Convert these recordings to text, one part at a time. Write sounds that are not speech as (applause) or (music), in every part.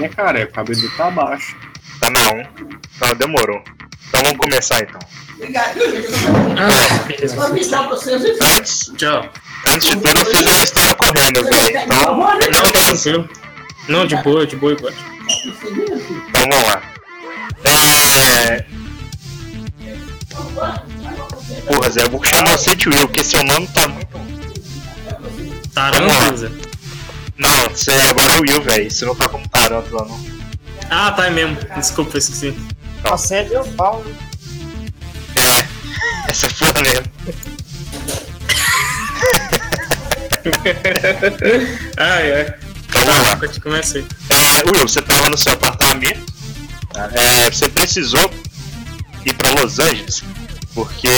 Ele é careca, o cabelo tá baixo. Tá não. Então demorou. Então vamos começar então. Ah, beleza. Vou avisar vocês. Antes, Tchau. antes de tudo, eu fiz uma história correndo, velho. Então, Não, tá tranquilo. Não, de boa, de boa, igual. então vamos lá. É... Porra, Zé, eu vou chamar você de Will, porque seu nome tá muito. Tarântula. Não, você agora é Will, velho. Você não tá como Tarântula, não. Ah, tá é mesmo. Desculpa, eu esqueci. Você é meu pau. É, essa é foda mesmo. (laughs) ai, ai. Então vamos lá. Tá, começa aí. É, Will, você tava no seu apartamento, é, você precisou ir pra Los Angeles, porque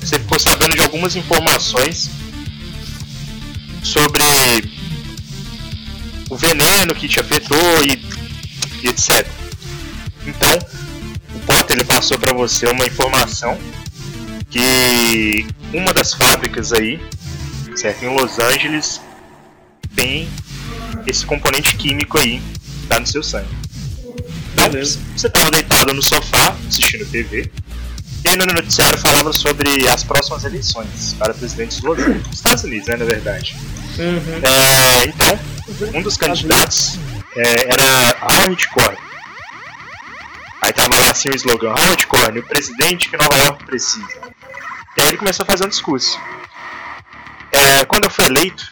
você ficou sabendo de algumas informações sobre o veneno que te afetou e, e etc. Então, o Potter ele passou para você uma informação que uma das fábricas aí, certo, em Los Angeles, tem esse componente químico aí tá no seu sangue. Então, Beleza. você estava deitado no sofá, assistindo TV, e aí no noticiário falava sobre as próximas eleições para presidente dos Estados Unidos, né, na verdade. Uhum. É, então, um dos candidatos é, era Howard Corn. Aí tava lá assim o slogan, Howard Corn, o presidente que Nova York precisa. E aí ele começou a fazer um discurso. É, quando eu for eleito,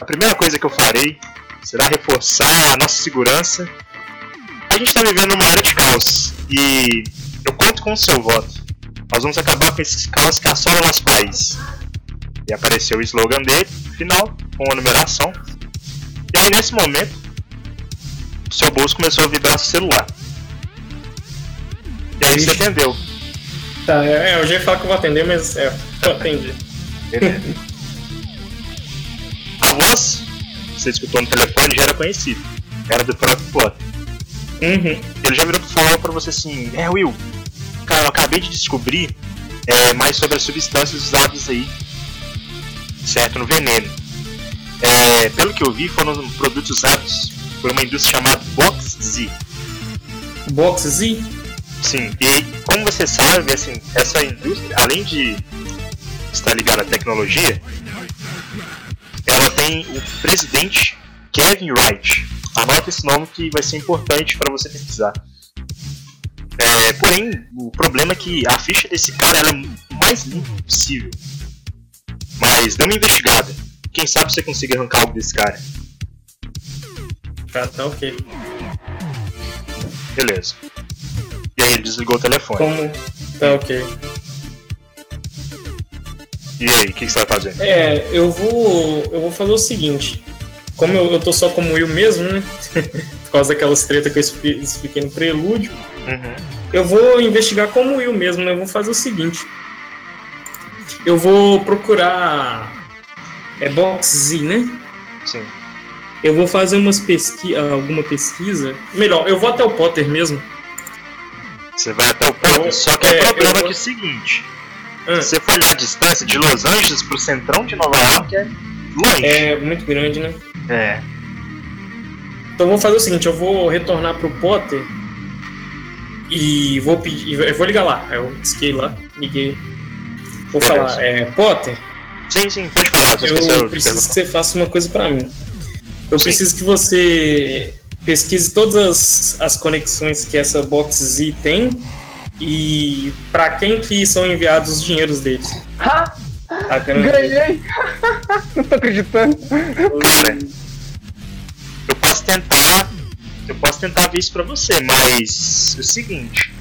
a primeira coisa que eu farei será reforçar a nossa segurança. A gente está vivendo uma era de caos e eu conto com o seu voto. Nós vamos acabar com esses caos que assolam nosso país. E apareceu o slogan dele, final, com a numeração. E aí nesse momento, o seu bolso começou a vibrar seu celular. E aí você atendeu. Tá, é, é, eu já ia falar que eu vou atender, mas é, eu atendi. A voz que você escutou no telefone já era conhecida. Era do próprio Potter. Uhum. Ele já virou pra falar pra você assim, é Will, cara, eu acabei de descobrir é, mais sobre as substâncias usadas aí, certo, no veneno. É, pelo que eu vi, foram produtos usados por uma indústria chamada Box Z. Box Z? Sim, e como você sabe, assim, essa indústria, além de estar ligada à tecnologia, ela tem o presidente Kevin Wright. Anota esse nome que vai ser importante para você pesquisar. É, porém, o problema é que a ficha desse cara é o mais limpa possível. Mas dê uma investigada. Quem sabe você consiga arrancar algo desse cara. Tá, tá ok. Beleza. E aí ele desligou o telefone. Como. Tá ok. E aí, o que, que você vai fazer? É, eu vou. Eu vou fazer o seguinte. Como eu, eu tô só como Will mesmo, né? (laughs) Por causa daquelas treta que eu expli- expliquei no prelúdio. Uhum. Eu vou investigar como Will mesmo, né? Eu vou fazer o seguinte. Eu vou procurar. É Box Z, né? Sim. Eu vou fazer umas pesqui alguma pesquisa. Melhor, eu vou até o Potter mesmo. Você vai até o ponto, Eu- só que é, o problema é vou- que é o seguinte: Ah, se você for olhar a distância de Los Angeles pro centrão de Nova York, é longe. é muito grande, né? É. Então eu vou fazer o seguinte, eu vou retornar pro Potter e vou pedir. Eu vou ligar lá. Eu disquei lá, liguei. Vou Beleza. falar, é, Potter, Sim, sim, pode falar. Eu de preciso que você faça uma coisa pra mim. Eu Sim. preciso que você pesquise todas as, as conexões que essa Box Z tem e pra quem que são enviados os dinheiros deles. Ha! Tá? Ganhei! (laughs) Não tô acreditando. Cara, eu posso tentar. Eu posso tentar ver isso pra você, mas é o seguinte,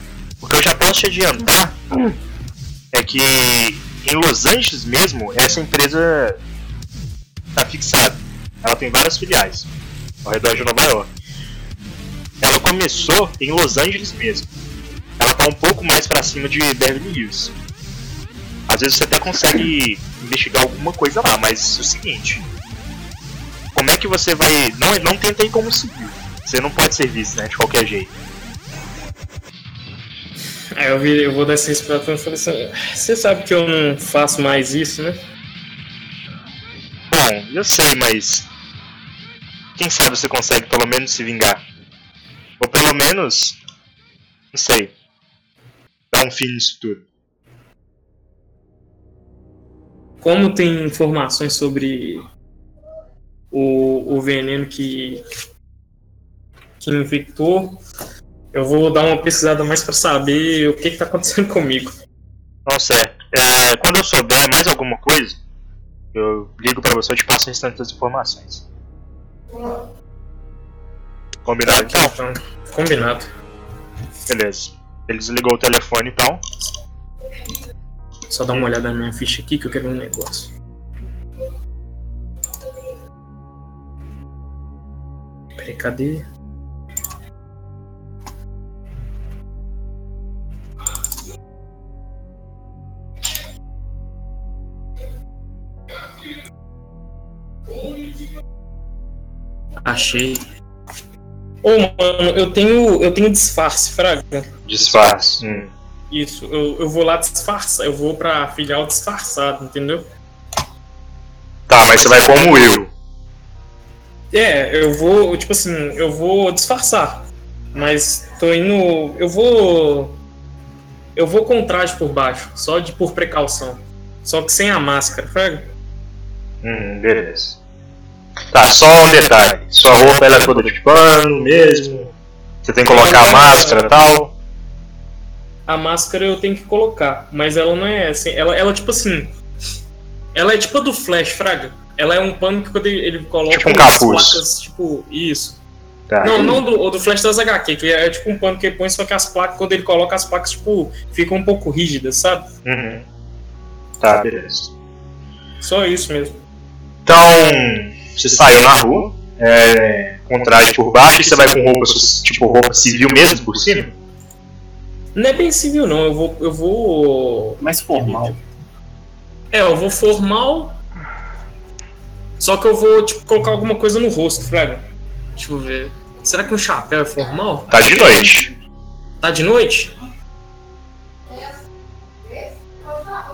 o que eu já posso te adiantar é que em Los Angeles mesmo, essa empresa tá fixada. Ela tem várias filiais ao redor de Nova York. Ela começou em Los Angeles mesmo. Ela tá um pouco mais pra cima de Beverly Hills. Às vezes você até consegue investigar alguma coisa lá, mas é o seguinte, como é que você vai. Não, não tenta ir como civil. Você não pode ser visto, né? De qualquer jeito. Aí eu, vi, eu vou dar essa respiração e falei assim, você sabe que eu não faço mais isso, né? Bom, eu sei, mas. Quem sabe você consegue pelo menos se vingar. pelo menos. Não sei. Dar um fim nisso tudo. Como tem informações sobre o, o veneno que, que infectou, eu vou dar uma pesquisada mais pra saber o que, que tá acontecendo (laughs) comigo. Não certo. É, quando eu souber mais alguma coisa, eu ligo pra você e te passo o restante das informações. Combinado então? Então, combinado. Beleza. Ele desligou o telefone então. Só dar uma olhada na minha ficha aqui que eu quero um negócio. Peraí, cadê? Achei. Ô, mano, eu tenho, eu tenho disfarce, Fraga. Disfarce. Hum. Isso, eu, eu vou lá disfarçar, eu vou pra filial disfarçado, entendeu? Tá, mas você vai como eu. É, eu vou, tipo assim, eu vou disfarçar. Mas tô indo. Eu vou. Eu vou com traje por baixo, só de por precaução. Só que sem a máscara, fraga? Hum, beleza. Tá, só um detalhe. Sua roupa ela é toda de pano mesmo. Você tem que colocar a máscara e tal. A máscara eu tenho que colocar, mas ela não é assim. Ela, ela tipo assim. Ela é tipo a do Flash, fraga. Ela é um pano que quando ele, coloca Tipo um as capuz. placas, tipo, isso. Tá. Não, não do, do Flash das HQ, que é tipo um pano que ele põe, só que as placas, quando ele coloca as placas, tipo, ficam um pouco rígidas, sabe? Uhum. Tá, beleza. Só isso mesmo. Então, você saiu na rua, é, com traje por baixo, e você vai com roupa, tipo, roupa civil mesmo por cima? Não é bem civil, não. Eu vou. Eu vou. Mais formal. É, eu vou formal. Só que eu vou, tipo, colocar alguma coisa no rosto, Fraga. Deixa eu ver. Será que o chapéu é formal? Tá de noite. Tá de noite?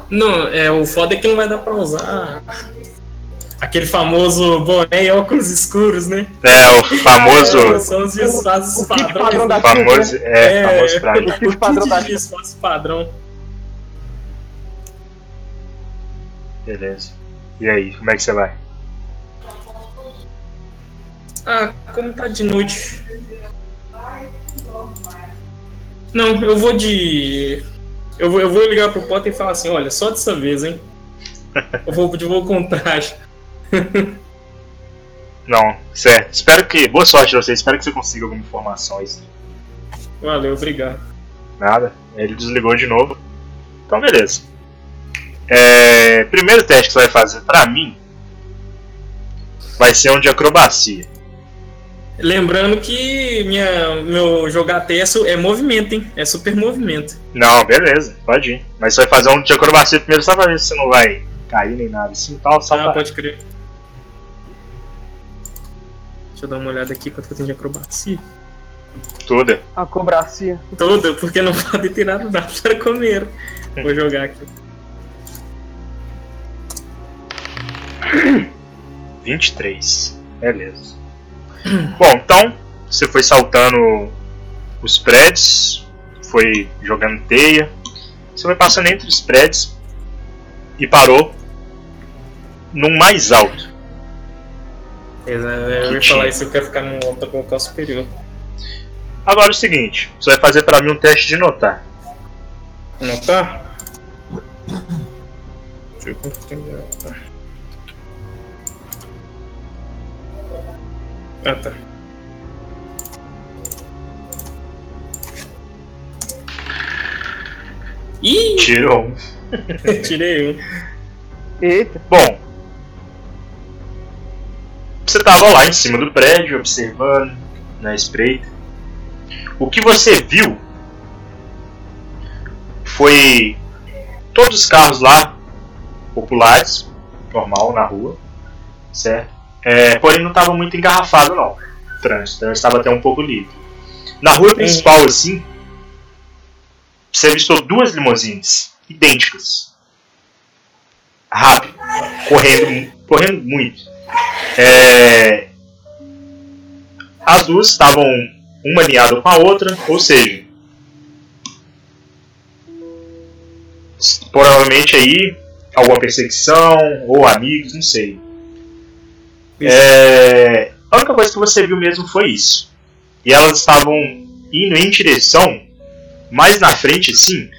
Não, é, o foda é que não vai dar pra usar aquele famoso boné e óculos escuros, né? É, o famoso. São os disfarces padrões. padrão da famoso é, famoso traje. O kit padrão da disfarce padrão. Beleza. E aí, como é que você vai? Ah, como tá de noite? Não, eu vou de. Eu vou, eu vou ligar pro Potter e falar assim: olha, só dessa vez, hein? (laughs) Eu vou, eu vou com traje. Não, certo. Espero que. Boa sorte pra você, espero que você consiga alguma informação aí. Valeu, obrigado. Nada. Ele desligou de novo. Então, beleza. É, primeiro teste que você vai fazer pra mim vai ser um de acrobacia. Lembrando que minha, meu jogar é, é movimento, hein? É super movimento. Não, beleza, pode ir. Mas você vai fazer um de acrobacia primeiro só pra ver se você não vai cair nem nada assim tal. Só Ah, pra... pode crer. Deixa eu dar uma olhada aqui quanto que eu tenho de acrobacia. Toda. A cobracia. Toda, porque não (laughs) pode tirar nada para comer. Vou jogar aqui. 23. Beleza. Bom, então você foi saltando os prédios, foi jogando teia, você foi passando entre os prédios e parou num mais alto. Eu ia falar isso, eu quero ficar no alto local superior. Agora é o seguinte, você vai fazer pra mim um teste de notar. Deixa eu notar. Ah, tá. Ih, Tirou um. (laughs) tirei um. Eita. Bom, você estava lá em cima do prédio, observando, na espreita. O que você viu foi todos os carros lá, populares, normal, na rua, certo? É, porém não estava muito engarrafado não, o trânsito, então estava até um pouco livre. Na rua principal, assim, você avistou duas limousines idênticas. Rápido, correndo, correndo muito. É, as duas estavam uma alinhada com a outra, ou seja, provavelmente aí alguma perseguição ou amigos, não sei. É, a única coisa que você viu mesmo foi isso. E elas estavam indo em direção mais na frente, sim.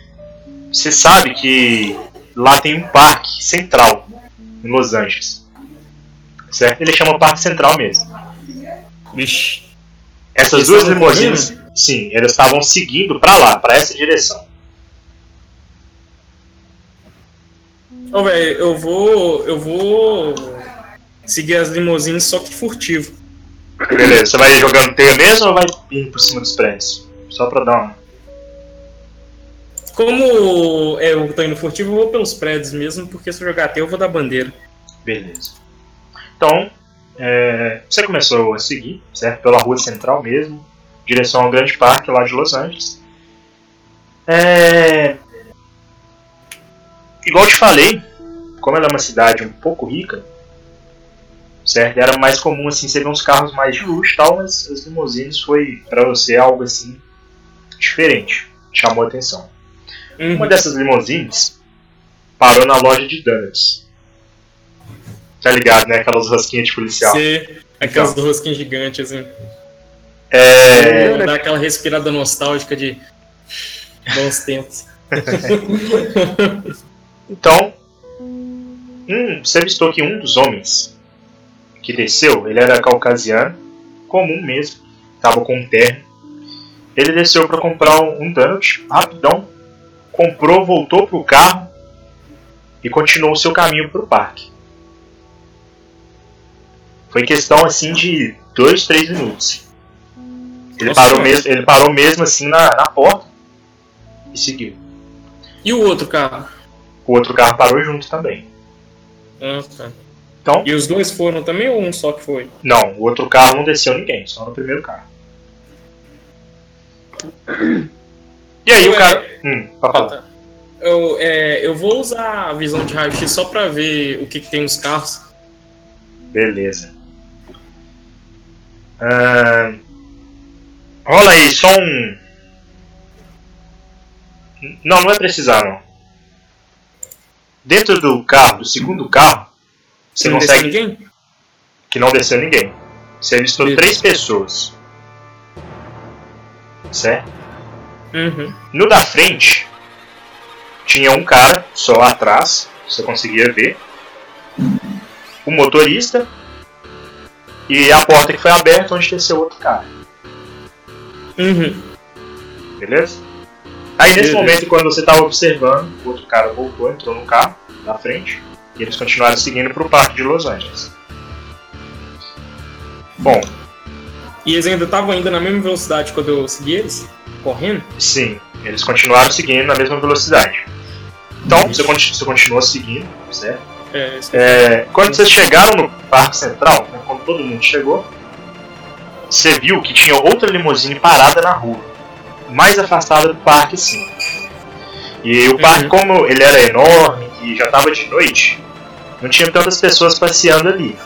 Você sabe que lá tem um parque central em Los Angeles. Certo? Ele chama Parque Central mesmo. Vixe. Essas Eles duas estavam limusines, sim, elas estavam seguindo pra lá, pra essa direção. Ô, velho, eu vou. Eu vou. Seguir as limousines só que furtivo. Beleza, você vai jogando teia mesmo ou vai indo por cima dos prédios? Só pra dar uma. Como é, eu tô indo furtivo, eu vou pelos prédios mesmo, porque se eu jogar até eu vou dar bandeira. Beleza. Então, é, você começou a seguir, certo? Pela rua central mesmo, direção ao grande parque lá de Los Angeles. É, igual te falei, como ela é uma cidade um pouco rica, certo? Era mais comum assim, você ver uns carros mais de luxo e tal, mas as limousines foi pra você algo assim diferente, chamou a atenção. Uhum. Uma dessas limousines parou na loja de donuts. Tá ligado, né? Aquelas rosquinhas de policial. Ser aquelas rosquinhas gigantes, assim. É, Dá aquela respirada nostálgica de bons tempos. (laughs) então, um, você avistou que um dos homens que desceu, ele era caucasiano, comum mesmo, tava com um terno. Ele desceu para comprar um, donut, rapidão, comprou, voltou pro carro e continuou o seu caminho pro parque. Foi questão assim de dois, três minutos. Ele Nossa, parou mesmo, ele parou mesmo assim na, na porta e seguiu. E o outro carro? O outro carro parou junto também. Ah, tá. Então, E os dois foram também ou um só que foi? não, o outro carro não desceu ninguém, só no primeiro carro. E aí o Ué. cara. Hum, pra falar. Tá. Eu, é, eu vou usar a visão de raio-x só pra ver o que, que tem nos carros. Beleza. Ahn, rola aí, só um. Não, não vai precisar não. Dentro do carro, do segundo carro, você não desceu consegue. ninguém? Que não desceu ninguém. Você avistou Beleza. três pessoas. Certo? Uhum. No da frente, tinha um cara só lá atrás, você conseguia ver. O motorista. E a porta que foi aberta onde desceu outro cara. Uhum. Beleza? Aí nesse Beleza. momento, quando você estava observando, o outro cara voltou, entrou no carro, na frente, e eles continuaram seguindo para o parque de Los Angeles. Bom, E eles ainda estavam indo na mesma velocidade quando eu segui eles? Correndo? sim, eles continuaram seguindo na mesma velocidade. Então, você, conti- você continuou seguindo, certo? É, É, quando vocês chegaram no Parque Central, né, quando todo mundo chegou, você viu que tinha outra limusine parada na rua, mais afastada do parque, sim. E o parque, Uhum. como ele era enorme e já estava de noite, não tinha tantas pessoas passeando ali.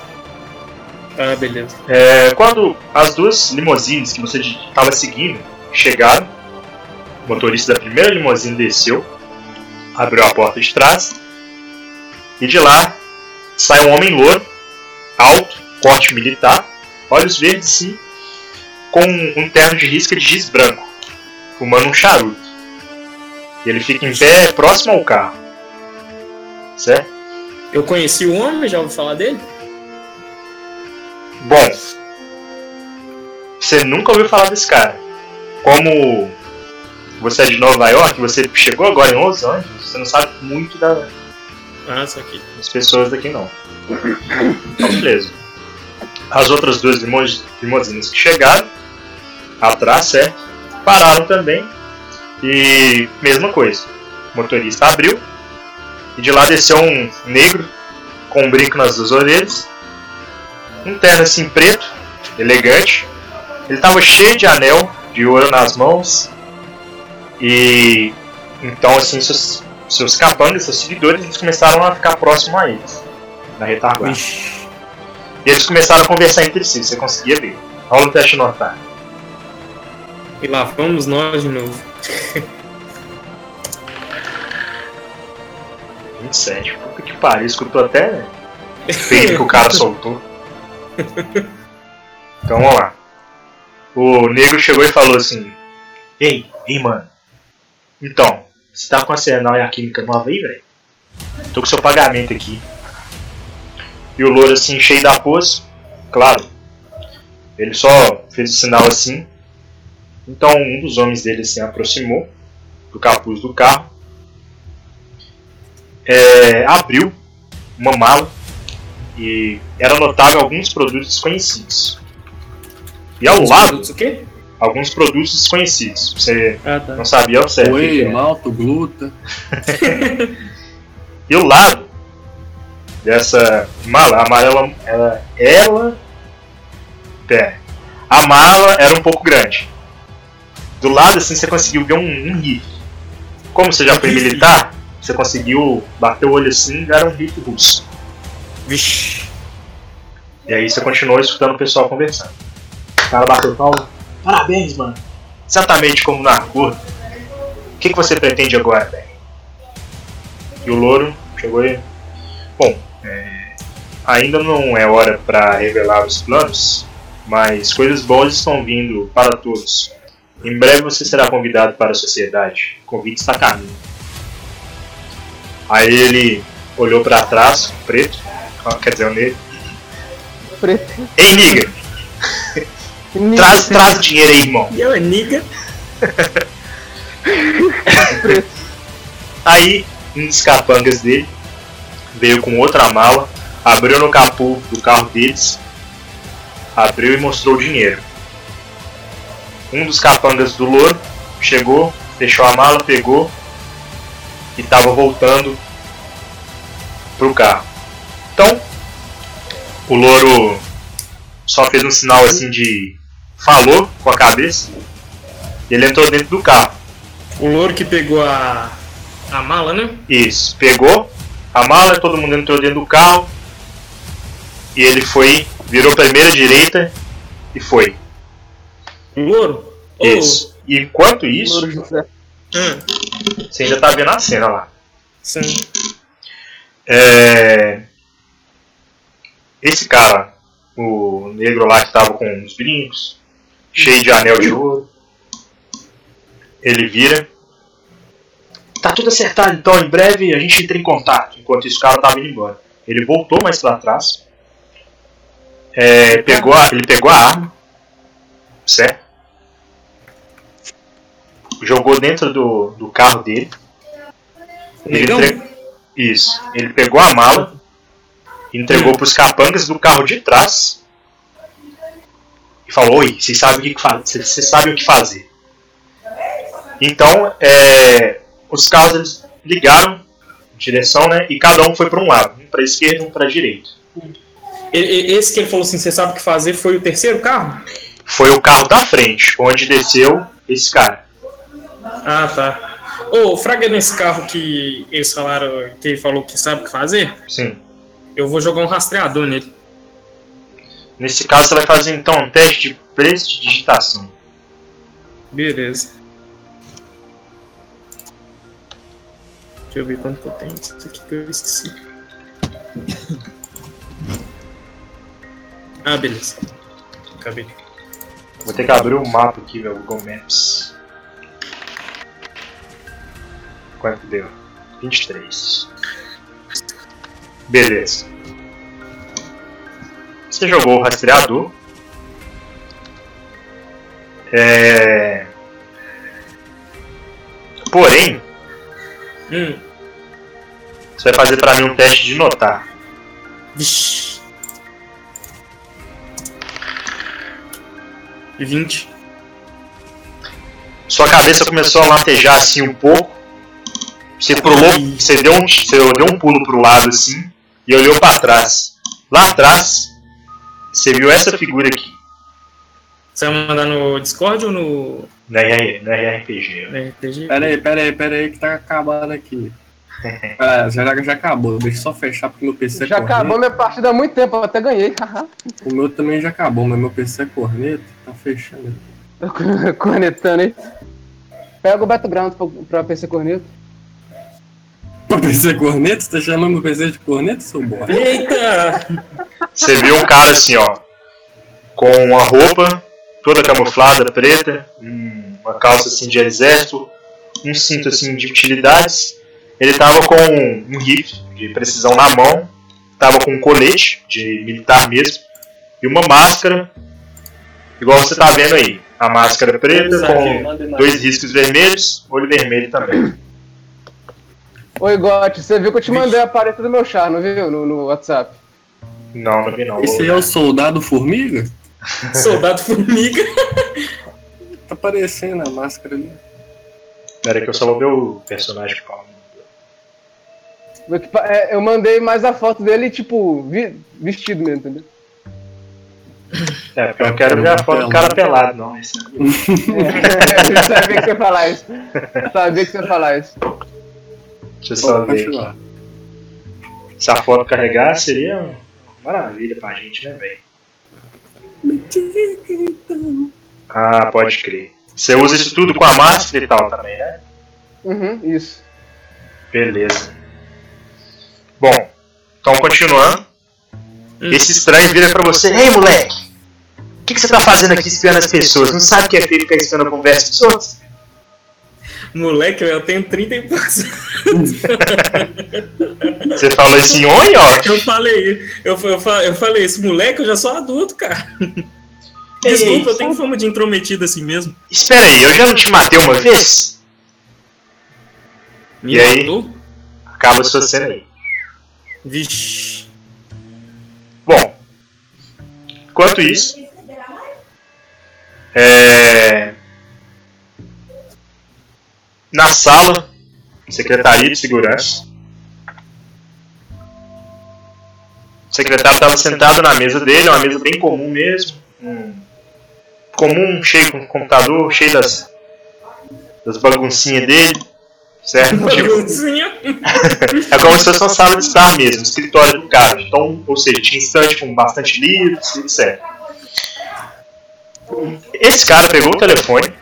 Ah, beleza. É, quando as duas limusines que você estava seguindo chegaram, o motorista da primeira limusine desceu, abriu a porta de trás e de lá sai um homem louro, alto, corte militar, olhos verdes sim, com um terno de risca de giz branco, fumando um charuto. E ele fica em pé próximo ao carro. Certo? Eu conheci o homem, já ouvi falar dele? Bom, você nunca ouviu falar desse cara. Como você é de Nova York, você chegou agora em Los Angeles, você não sabe muito da- Ah, isso aqui. das pessoas daqui não. Então, beleza. As outras duas limusinas que chegaram, atrás, certo? Pararam também. E mesma coisa. O motorista abriu. E de lá desceu um negro com um brinco nas duas orelhas. Um terno assim preto, elegante. Ele estava cheio de anel de ouro nas mãos. E então assim seus, capangas, seus seguidores, eles começaram a ficar próximo a eles. Na retaguarda. Ixi. E eles começaram a conversar entre si, você conseguia ver. Rola o teste notar. E lá vamos nós de novo. 27. Puta que pariu, escutou até feio que o cara soltou. Então vamos lá. O negro chegou e falou assim: Ei, ei, mano. Então, você tá com a Serenal e a Química nova aí, velho? Tô com seu pagamento aqui. E o louro assim, cheio da pose, claro. Ele só fez o sinal assim. Então um dos homens dele se assim, aproximou do capuz do carro. É, abriu uma mala e era notável alguns produtos desconhecidos. E ao Os lado, produtos o quê? Alguns produtos desconhecidos. Você Ah, tá. não sabia certo. o que Whey, é. malto, gluta. (laughs) E o lado dessa mala, a mala, ela, ela, pera, a mala era um pouco grande. Do lado assim você conseguiu ver um, um rifle. Como você já foi militar, você conseguiu bater o olho assim e era um rifle russo. Vixe. E aí você continuou escutando o pessoal conversando. O cara bateu palma. Parabéns, mano. Exatamente como na cor. O que, que você pretende agora, velho? E o louro chegou e. Bom, é, ainda não é hora para revelar os planos, mas coisas boas estão vindo para todos. Em breve você será convidado para a sociedade. O convite está a caminho. Aí ele olhou para trás, preto, quer dizer, o negro. Preto. Ei, nigga, traz, traz dinheiro aí, irmão. E eu, niga. (laughs) Aí, um dos capangas dele veio com outra mala, abriu no capô do carro deles, abriu e mostrou o dinheiro. Um dos capangas do louro chegou, fechou a mala, pegou e estava voltando pro carro. Então, o louro só fez um sinal assim de falou com a cabeça e ele entrou dentro do carro. O louro que pegou a, a mala, né? Isso, pegou a mala, todo mundo entrou dentro do carro e ele foi, virou primeira direita e foi. O louro? Isso. E enquanto isso, hum, você ainda tá vendo a cena lá. sim. É... Esse cara, o negro lá que tava com os brincos, cheio de anel de ouro, ele vira. Tá tudo acertado, então em breve a gente entra em contato. Enquanto isso, o cara tava indo embora. Ele voltou mais pra trás. É, pegou a- ele pegou a arma, certo? Jogou dentro do, do carro dele. Ele entre- Isso. Ele pegou a mala, entregou pros capangas do carro de trás e falou: Oi, vocês sabem o que, vocês sabem o que fazer. Então, é, os carros ligaram direção, né? E cada um foi para um lado, um para esquerda, um para direita. Esse que ele falou assim, você sabe o que fazer, foi o terceiro carro? Foi o carro da frente, onde desceu esse cara. Ah, tá. Ô, Fraga, nesse carro que eles falaram, que ele falou que sabe o que fazer, Sim. eu vou jogar um rastreador nele. Nesse caso, você vai fazer então um teste de prestidigitação. Beleza. Deixa eu ver quanto que eu tenho. Isso aqui que eu esqueci. Ah, beleza. Acabei. Vou ter que abrir o mapa aqui, meu Google Maps. Quanto deu? 23. Beleza. Você jogou o rastreador. É... Porém, Hum. você vai fazer pra mim um teste de notar. Vixi. 20. Sua cabeça começou a latejar assim um pouco. Você pulou, você deu um, você deu um pulo pro lado assim e olhou para trás. Lá atrás, você viu essa figura aqui Você vai mandar no Discord ou no na, R- na RPG. RPG? Pera aí, pera aí, pera aí que tá acabando aqui. (laughs) Ah, já, já acabou, deixa eu só fechar porque meu PC é Já acabou minha partida há muito tempo, eu até ganhei. (laughs) O meu também já acabou, mas meu PC é corneta, tá fechando. Tô (laughs) conectando aí. Pega o background pra, pra PC Corneto. Pra PC corneta? Você tá chamando o PC de corneta, seu bosta? Eita! Você viu um cara assim, ó, com uma roupa toda camuflada, preta, um- uma calça assim de exército, um cinto assim de utilidades. Ele tava com um rifle de precisão na mão, tava com um colete de militar mesmo e uma máscara, igual você tá vendo aí. A máscara preta com dois riscos vermelhos, olho vermelho também. Oi, Gotti, você viu que eu te mandei a paleta do meu char, não viu? No, no WhatsApp. Não, não vi não. Esse é o soldado formiga? (laughs) Soldado formiga. Tá aparecendo a máscara ali. Pera que eu só vou ver o personagem calma. O equipa- é, Eu mandei mais a foto dele, tipo, vestido mesmo, entendeu? É, porque eu não quero ver a foto do cara pelado, não. Esse- (laughs) É, eu sabia que você ia falar isso. Sabia que você ia falar isso. Deixa eu só Pode ver. aqui. continuar. Se a foto carregar, seria uma maravilha pra gente, né, velho? Ah, pode crer. Você usa isso tudo com a máscara e tal também, né? Uhum, isso. Beleza. Bom, então continuando. Esse estranho vira pra você: Ei, moleque! O que, que você tá fazendo aqui espiando as pessoas? Não sabe que é feio ficar espiando a conversa dos outros? Moleque, eu tenho 30 e poucos. Você falou assim, oi, ó. Eu falei, eu, eu, eu falei, esse moleque eu já sou adulto, cara. Desculpa, eu tenho fama de intrometido assim mesmo. Espera aí, eu já não te matei uma vez? Me E aí? matou? Acaba sua cena aí. Vixe. Bom, enquanto isso, é... na sala, Secretaria de Segurança, o secretário estava sentado na mesa dele, uma mesa bem comum mesmo, um comum, cheio com computador, cheio das, das baguncinhas dele, certo? (laughs) Baguncinha. é como se fosse uma sala de estar mesmo, escritório do cara. Então, ou seja, tinha estante com bastante livros, etc. Esse cara pegou o telefone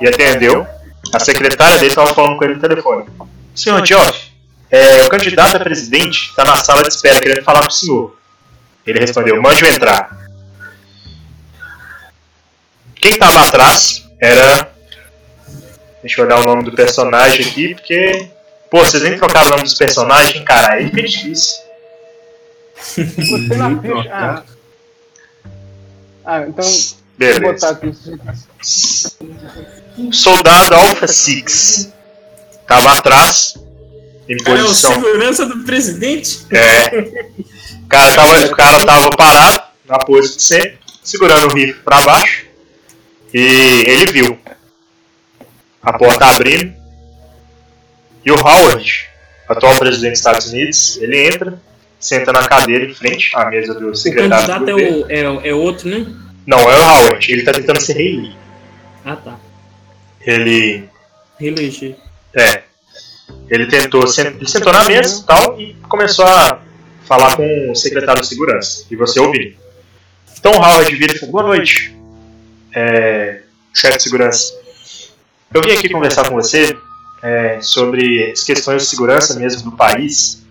e atendeu. A secretária dele estava falando com ele no telefone. Senhor Geoff, é, o candidato a presidente está na sala de espera querendo falar com o senhor. Ele respondeu, mande-o entrar. Quem estava atrás era Deixa eu olhar o nome do personagem aqui, porque. Pô, vocês nem trocaram o nome dos personagens, cara. Aí fica difícil. Você na ficha. Ah, ah então. Vou botar Beleza. aqui. Soldado Alpha Six. Tava atrás. Em Cara, é o posição. segurança do presidente? É. O cara tava, o cara tava parado, na pose de sempre, segurando o rifle pra baixo. E ele viu a porta abrindo. E o Howard, atual presidente dos Estados Unidos, ele entra, senta na cadeira em frente à mesa do O secretário do candidato é, governo. o, é, o- é outro, né? Não, é o Howard, ele tá tentando ser reeleito. Ah, tá. Ele. Reeleger. É. Ele tentou, ele sentou na mesa e tal e começou a falar com o secretário de segurança. E você ouviu. Então o Howard vira e falou: Boa noite, é, chefe de segurança. Eu vim aqui conversar com você é, sobre as questões de segurança mesmo do país.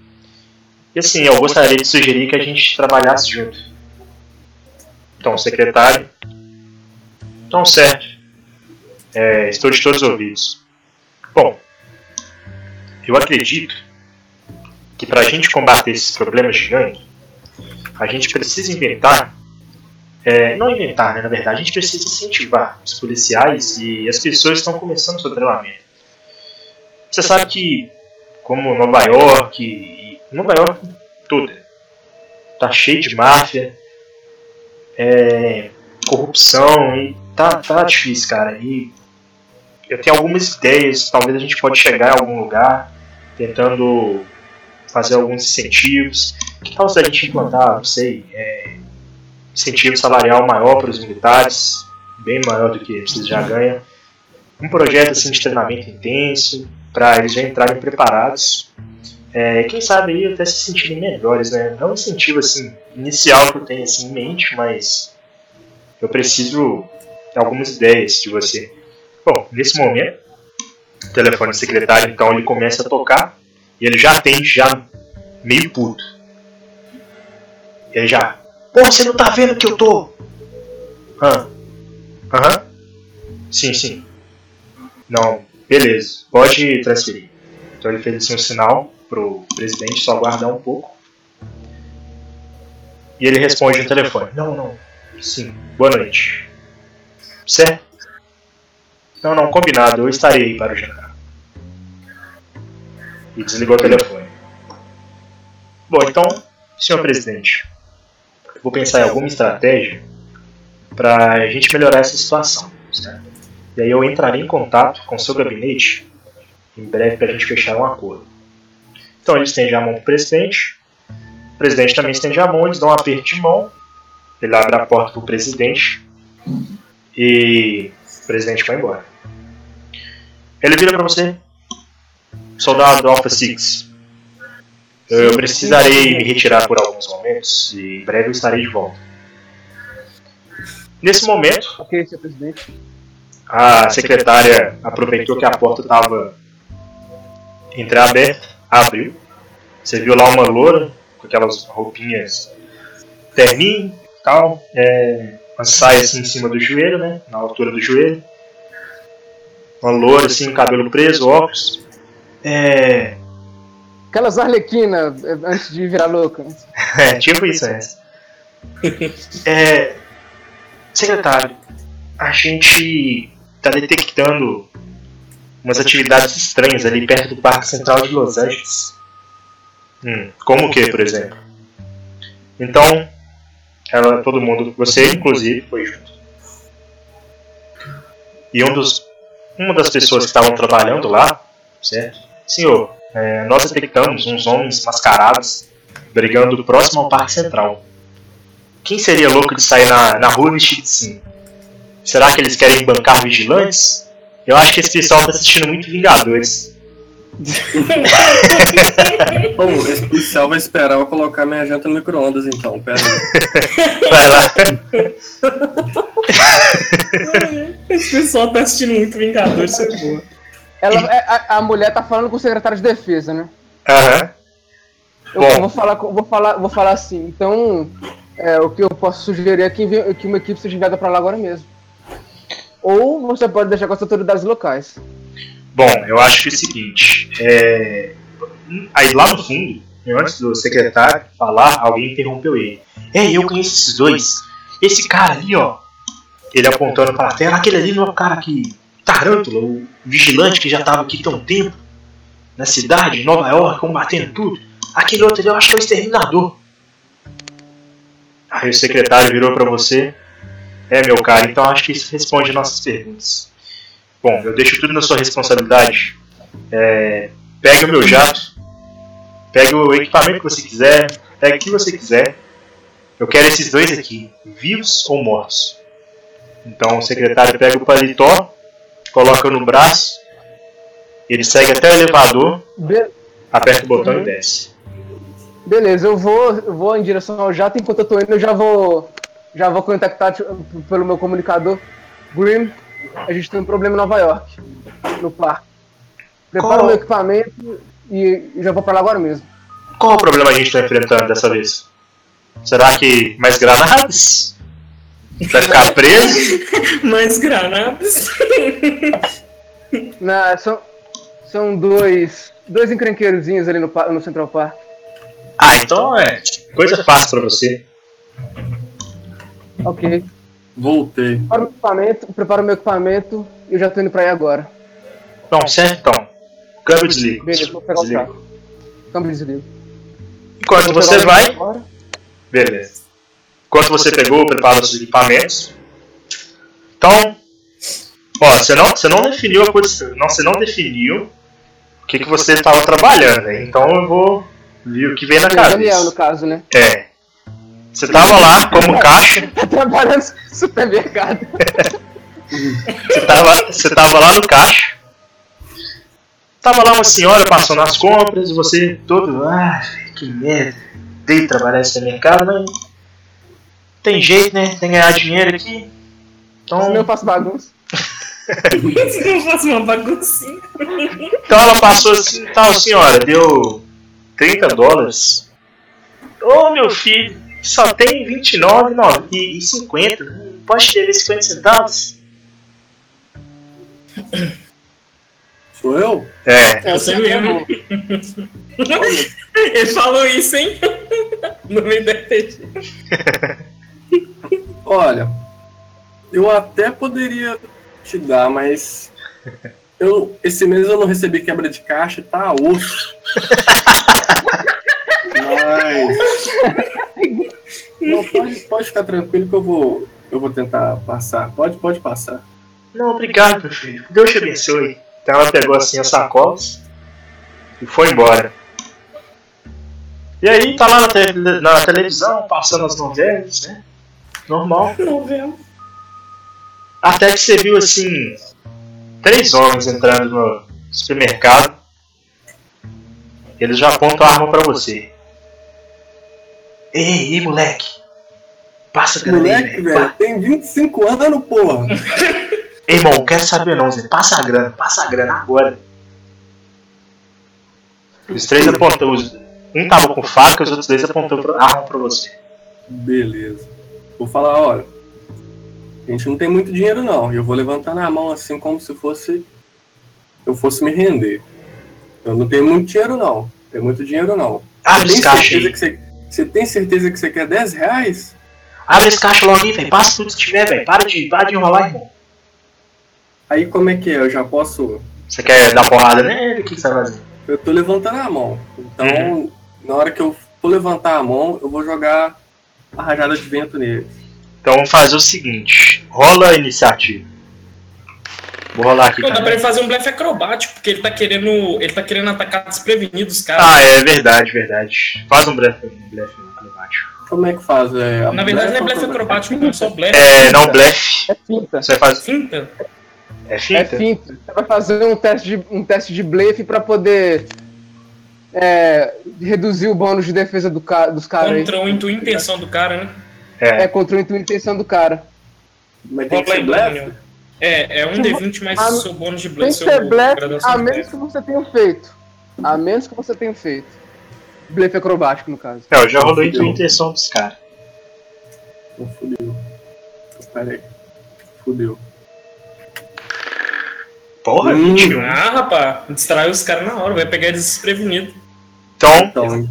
E assim, eu gostaria de sugerir que a gente trabalhasse junto. Então, secretário. Então, certo. É, estou de todos os ouvidos. Bom, eu acredito que para a gente combater esses problemas gigantes, a gente precisa inventar, é, não inventar, né, na verdade, a gente precisa incentivar os policiais e as pessoas que estão começando seu treinamento. Você sabe que, como Nova York, Nova York toda, tá cheio de máfia, é, corrupção, e tá, tá difícil, cara. E eu tenho algumas ideias, talvez a gente pode chegar em algum lugar tentando fazer alguns incentivos. Que tal se a gente implantar, não sei, é, incentivo salarial maior para os militares, bem maior do que vocês já ganham. Um projeto assim, de treinamento intenso, para eles já entrarem preparados. É, quem sabe aí até se sentirem melhores, né? Não um incentivo assim, inicial que eu tenho assim, em mente, mas eu preciso de algumas ideias de você. Bom, nesse momento, o telefone do secretário, então, ele começa a tocar e ele já atende, já meio puto. Ele já, pô, você não tá vendo que eu tô... Aham. Aham. Sim, sim. Não, beleza, pode transferir. Então ele fez assim um sinal pro presidente só aguardar um pouco. E ele responde no telefone: Não, não, sim, boa noite. Certo? Não, não, combinado, eu estarei aí para o jantar. E desligou o telefone. Bom, então, senhor presidente, vou pensar em alguma estratégia para a gente melhorar essa situação. Certo? E aí eu entrarei em contato com o seu gabinete em breve para a gente fechar um acordo. Então ele estende a mão para o presidente, o presidente também estende a mão, eles dão um aperto de mão, ele abre a porta para o presidente e o presidente vai embora. Ele vira para você, soldado Alpha Six. Eu precisarei me retirar por alguns momentos e em breve eu estarei de volta. Nesse momento, Ok, senhor presidente. a secretária aproveitou que a porta estava entreaberta, abriu. Você viu lá uma loura com aquelas roupinhas terninho e tal, é, uma saia assim em cima do joelho, né? Na altura do joelho. Uma loura assim, cabelo preso, óculos. É, Aquelas arlequinas eh, antes de virar louca. (laughs) É, tipo isso, é. é. Secretário, a gente tá detectando umas atividades estranhas ali perto do Parque Central de Los Angeles. Hum, como o que, por exemplo? Então, ela, todo mundo, você inclusive, foi junto. E um dos, uma das pessoas que estavam trabalhando lá, certo? Senhor, é, nós detectamos uns homens mascarados brigando próximo ao Parque Central. Quem seria louco de sair na, na rua vestido assim? Será que eles querem bancar vigilantes? Eu acho que esse pessoal tá assistindo muito Vingadores. (laughs) Bom, esse policial vai esperar eu colocar minha janta no micro-ondas então, pera aí. Vai lá. (laughs) Esse pessoal tá assistindo muito Vingadores, isso é boa. Ela, é- a, a mulher tá falando com o secretário de defesa, né? Aham. Eu Bom. vou falar, vou falar, vou falar assim. Então, é, o que eu posso sugerir é que, que uma equipe seja enviada pra lá agora mesmo. Ou você pode deixar com as autoridades locais. Bom, eu acho que é o seguinte. é, Aí lá no fundo, antes do secretário falar, alguém interrompeu ele. Ei, eu conheço esses dois. Esse cara ali, ó. Ele apontando para a tela, aquele ali não é o cara que. Tarântula, o vigilante que já estava aqui tão tempo. Na cidade, em Nova York, combatendo tudo. Aquele outro ali eu acho que é o exterminador. Aí o secretário virou para você. É, meu cara, então acho que isso responde nossas perguntas. Bom, eu deixo tudo na sua responsabilidade. É, pegue o meu jato, pegue o equipamento que você quiser, pegue o que você quiser. Eu quero esses dois aqui, vivos ou mortos. Então o secretário pega o paletó, coloca no braço, ele segue até o elevador, Be- aperta o botão e desce. beleza, eu vou, eu vou em direção ao jato. Enquanto eu tô indo, eu já vou, já vou contactar tipo, pelo meu comunicador. Grim, a gente tem um problema em Nova York, no parque. Prepara Qual? o meu equipamento e já vou pra lá agora mesmo. Qual o problema a gente está enfrentando dessa vez? Será que mais granadas? Vai ficar preso? (laughs) Mais granadas. (laughs) Na, são, são dois, dois encrenqueirozinhos ali no, no Central Park. Ah, então é coisa fácil pra você. Ok. Voltei. Prepara o meu equipamento, prepara o meu equipamento e eu já tô indo pra aí agora. Bom, certo então. Câmbio desliga. Beleza, vou pegar o Desliga. carro. Câmbio desligo. Enquanto você o vai, agora. beleza. Enquanto você pegou, prepara os equipamentos. Então, ó, você não, você não definiu a posição, não, você não definiu o que, que você estava trabalhando, né? Então eu vou ver o que vem na O Daniel, no cabeça. caso, né? É. Você tava lá como caixa, Tá (laughs) trabalhando no supermercado. (laughs) você tava, você tava lá no caixa. Tava lá uma senhora passando as compras, e você todo, ah, que merda, dei trabalhar nesse mercado, mas tem jeito, né? Tem que ganhar dinheiro aqui. Senão eu Então, faço bagunça. Se não fosse uma baguncinha. então ela passou assim, tal senhora, deu 30 dólares. Ô meu filho, só tem 29 não, e, e 50. Não Pode ter 50 centavos? Sou eu? É. É você mesmo. (laughs) Ele falou isso, hein? (laughs) No meio da RPG. (laughs) Olha, eu até poderia te dar, mas eu, esse mês eu não recebi quebra de caixa, tá osso. Mas. Não, pode, pode ficar tranquilo que eu vou, eu vou tentar passar. Pode, pode passar. Não, obrigado, meu filho. Deus te abençoe. Então ela pegou assim as sacolas e foi embora. E aí tá lá na, te- na televisão, passando as novelas, né? Normal. Novela. Até que você viu assim três homens entrando no supermercado. Eles já apontam a arma pra você. Ei, ei, moleque! Passa a grana aí, Moleque, velho. velho, tem 25 anos, porra. Ei, (laughs) irmão, quero saber não, Zé. Passa a grana, passa a grana agora. Os três apontou. os- Um tava com faca, os outros dois apontou pra, arma pra você. Beleza. Vou falar, olha. A gente não tem muito dinheiro não. E eu vou levantar na mão assim como se fosse. Eu fosse me render. Eu não tenho muito dinheiro não. Tem muito dinheiro não. Abre Tem certeza que você, você tem certeza que você quer 10 reais? Abre esse caixa logo aí, velho. Passa tudo que tiver, velho. Para de, para de enrolar, irmão. Aí como é que é? Eu já posso. Você quer dar porrada nele? O que, que você vai fazer? Eu tô levantando a mão. Então, Uhum. na hora que eu for levantar a mão, eu vou jogar a rajada de vento nele. Então vamos fazer o seguinte: rola a iniciativa. Vou rolar aqui. Pô, dá pra ele fazer um blefe acrobático, porque ele tá querendo. Ele tá querendo atacar desprevenido os caras. Ah, é verdade, verdade. Faz um blefe, um blefe acrobático. Como é que faz? É, Na verdade não é blefe acrobático, não, só blefe. É, não blefe. É finta. Você faz. Finta. É É finta? finta. Você vai fazer um teste de, um teste de blefe pra poder é, reduzir o bônus de defesa do ca- dos caras aí. Contra a intu- intenção do cara, né? É. É contra a intenção do cara. Mas tem que Rola ser aí, blefe? É, é um D20 mais Ah, seu bônus de Tem blefe. que ser blefe, a de menos que você tenha feito. A menos que você tenha feito. Blefe acrobático, no caso. É, eu já rolei a intenção dos caras. Não, fudeu. Pera aí. Fudeu. Porra, Hum. 21. Ah, rapaz, distrai os caras na hora, vai pegar eles desprevenidos. Então, Então,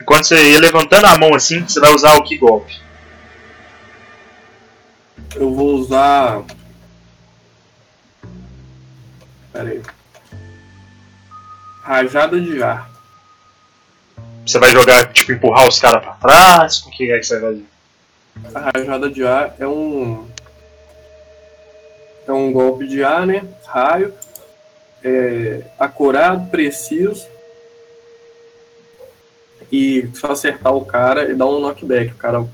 enquanto você ia levantando a mão assim, você vai usar o que golpe? eu vou usar. Pera aí. Rajada de ar. Você vai jogar, tipo, empurrar os caras pra trás? Com o que é que você vai fazer? A rajada de ar é um. É um golpe de ar, né? Raio. É, acorado, preciso. E só acertar o cara e dar um knockback. O cara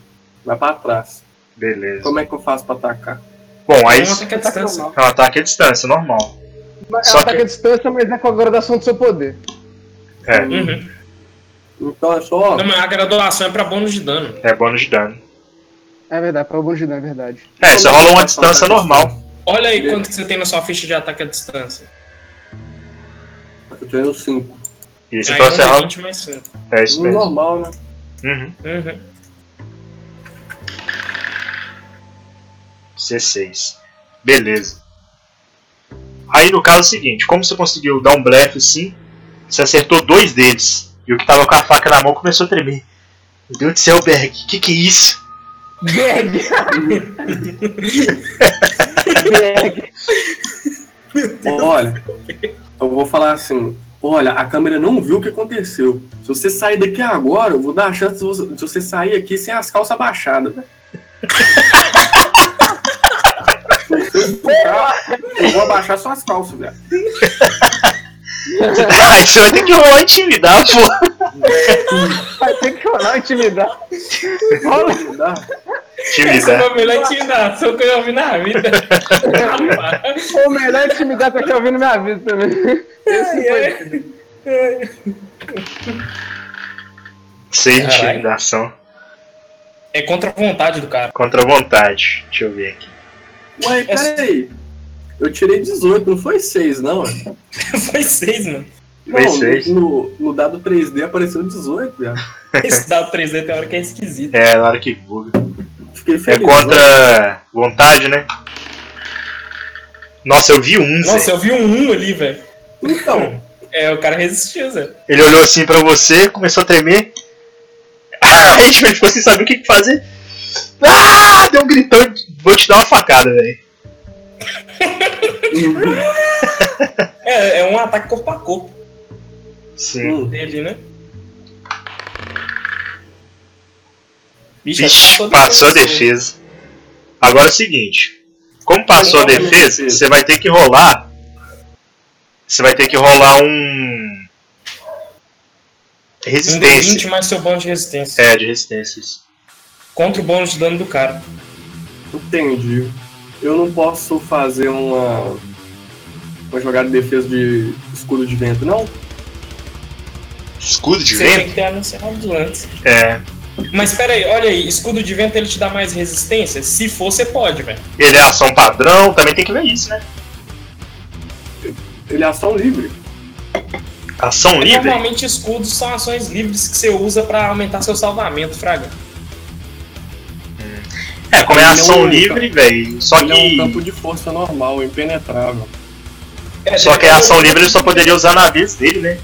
vai pra trás. Beleza. Como é que eu faço pra atacar? Bom, aí Um ataque à distância. é um ataque à distância, normal. Mas Só ataque que- à distância, mas é com a graduação do seu poder. É, Uhum. Então é só. Não, mas a graduação é pra bônus de dano. é bônus de dano. É verdade, para o bônus de dano, é verdade. É, você rola uma distância normal. Olha aí quanto que você tem na sua ficha de ataque à distância. Eu tenho 5. Isso, então você rola. D20 mais 5. É isso mesmo. Normal, né? Uhum. Uhum. 16. Beleza. Aí no caso é o seguinte, como você conseguiu dar um blefe assim, você acertou dois deles. E o que tava com a faca na mão começou a tremer. Meu Deus do céu, Berg, que que é isso? Berg! Berg! Olha, eu vou falar assim. Olha, a câmera não viu o que aconteceu. Se você sair daqui agora, eu vou dar a chance de você, sair aqui sem as calças abaixadas. (laughs) Se você escutar, eu vou abaixar suas calças, velho. (laughs) Aí você vai ter que rolar intimidar, pô. Vai ter que rolar intimidar. Rola. Essa Intimidar. foi a melhor intimidação que eu já ouvi na vida. O melhor intimidar que eu ouvi na minha vida também. Esse foi. Sem Caralho. intimidação. É contra a vontade do cara. Contra a vontade. Deixa eu ver aqui. Ué, peraí. Eu tirei 18, não foi 6, não. (laughs) Foi seis, mano. Foi Não, no, no dado 3D apareceu 18, viado. (laughs) Esse dado 3D tem hora que é esquisito. É, na hora que buga. Fiquei É feliz. contra vontade, né? Nossa, eu vi um, Nossa, Zé. eu vi um 1 ali, velho. Então, (laughs) É, o cara resistiu, Zé. Ele olhou assim pra você, começou a tremer. Aí, tipo, ele ficou sem saber o que que fazer. Ah! Deu um gritão, vou te dar uma facada, velho. (laughs) É, é um ataque corpo a corpo Sim. hum, dele, né? Bicho, Vixe, passou a defesa. Agora é o seguinte. Como passou a não, defesa, você vai ter que rolar. Você vai ter que rolar um. Um D20 Resistência. mais seu bônus de resistência. É, de resistência. Contra o bônus de dano do cara. entendi. Eu não posso fazer uma, uma jogada de defesa de escudo de vento, não? Escudo de Você tem vento? que ter anunciado antes. É. Mas pera aí, olha aí, escudo de vento ele te dá mais resistência? Se for, você pode, velho. Ele é ação padrão, também tem que ver isso, né? Ele é ação livre. Ação livre? Normalmente escudos são ações livres que você usa pra aumentar seu salvamento, Fraga. É, como é é ação um- livre, velho. Só Ele é um que. campo de força normal, impenetrável. Só que a ação livre ele só poderia usar na vez dele, né?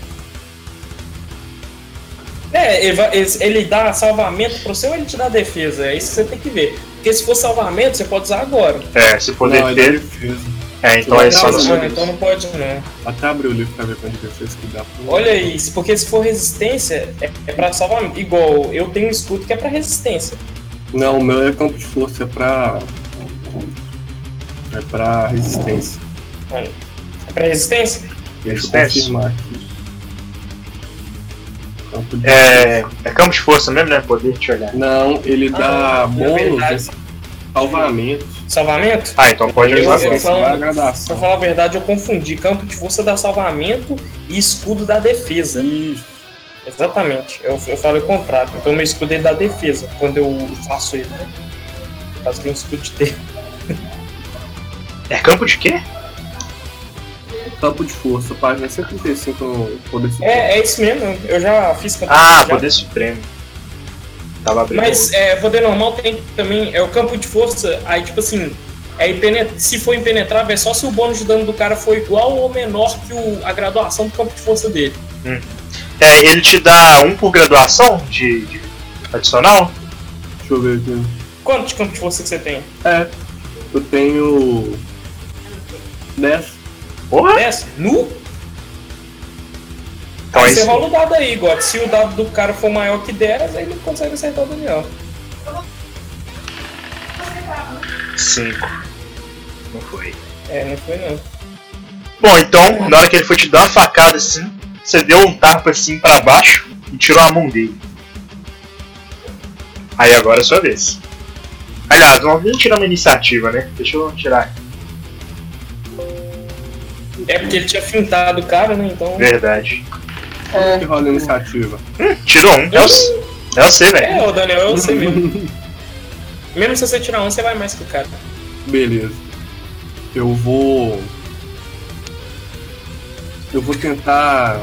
É, ele, ele- dá salvamento pro seu ou ele te dá defesa? É isso que você tem que ver. Porque se for salvamento, você pode usar agora. É, se for não, é defesa. defesa. É, então é só Não, então não pode não. Até abrir o livro pra ver quanto de defesa que dá. Olha isso, porque se for resistência, é, é pra salvamento. Igual, eu tenho um escudo que é pra resistência. Não, o meu é campo de força, é pra. É pra resistência. É pra resistência? Deixa eu Resistência? confirmar aqui. Campo de É, é campo de força mesmo, né? Poder, eu olhar. Não, ele dá Ah, é bônus verdade. em salvamento. Salvamento? Ah, então pode Eu- usar eu- vai Pra falar a verdade, eu confundi. Campo de força dá salvamento e escudo da defesa. Isso. Exatamente. Eu, eu falei o contrário. Então meu escudo ele dá defesa quando eu faço ele, né? Caso tem um escudo de. (laughs) É campo de quê? Campo de força, página 135 no Poder Supremo. É, é isso mesmo. Eu já fiz campo Ah, já. poder supremo. Tava abrindo. Mas é, poder normal tem também. É o campo de força. Aí, tipo assim. É se for impenetrável, é só se o bônus de dano do cara for igual ou menor que o- a graduação do campo de força dele. É, ele te dá um por graduação de, de adicional? Deixa eu ver aqui. Quanto de campo de força que você tem? É, eu tenho 10. Porra! 10? Nu? Então é Aí você isso. rola o dado aí, God. Se o dado do cara for maior que 10, aí ele consegue acertar o Daniel. 5. Não foi. É, não foi não. Bom, então, na hora que ele foi te dar uma facada assim, você deu um tapa assim pra baixo e tirou a mão dele. Aí agora é a sua vez. Aliás, vamos nem tirar uma iniciativa, né? Deixa eu tirar. É porque ele tinha fintado o cara, né? Então. Verdade. É, Que rola a iniciativa. Tirou um. É o, é o C, velho. É, o Daniel é você mesmo. (laughs) Mesmo se você tirar um, você vai mais que o cara. Beleza. Eu vou. Eu vou tentar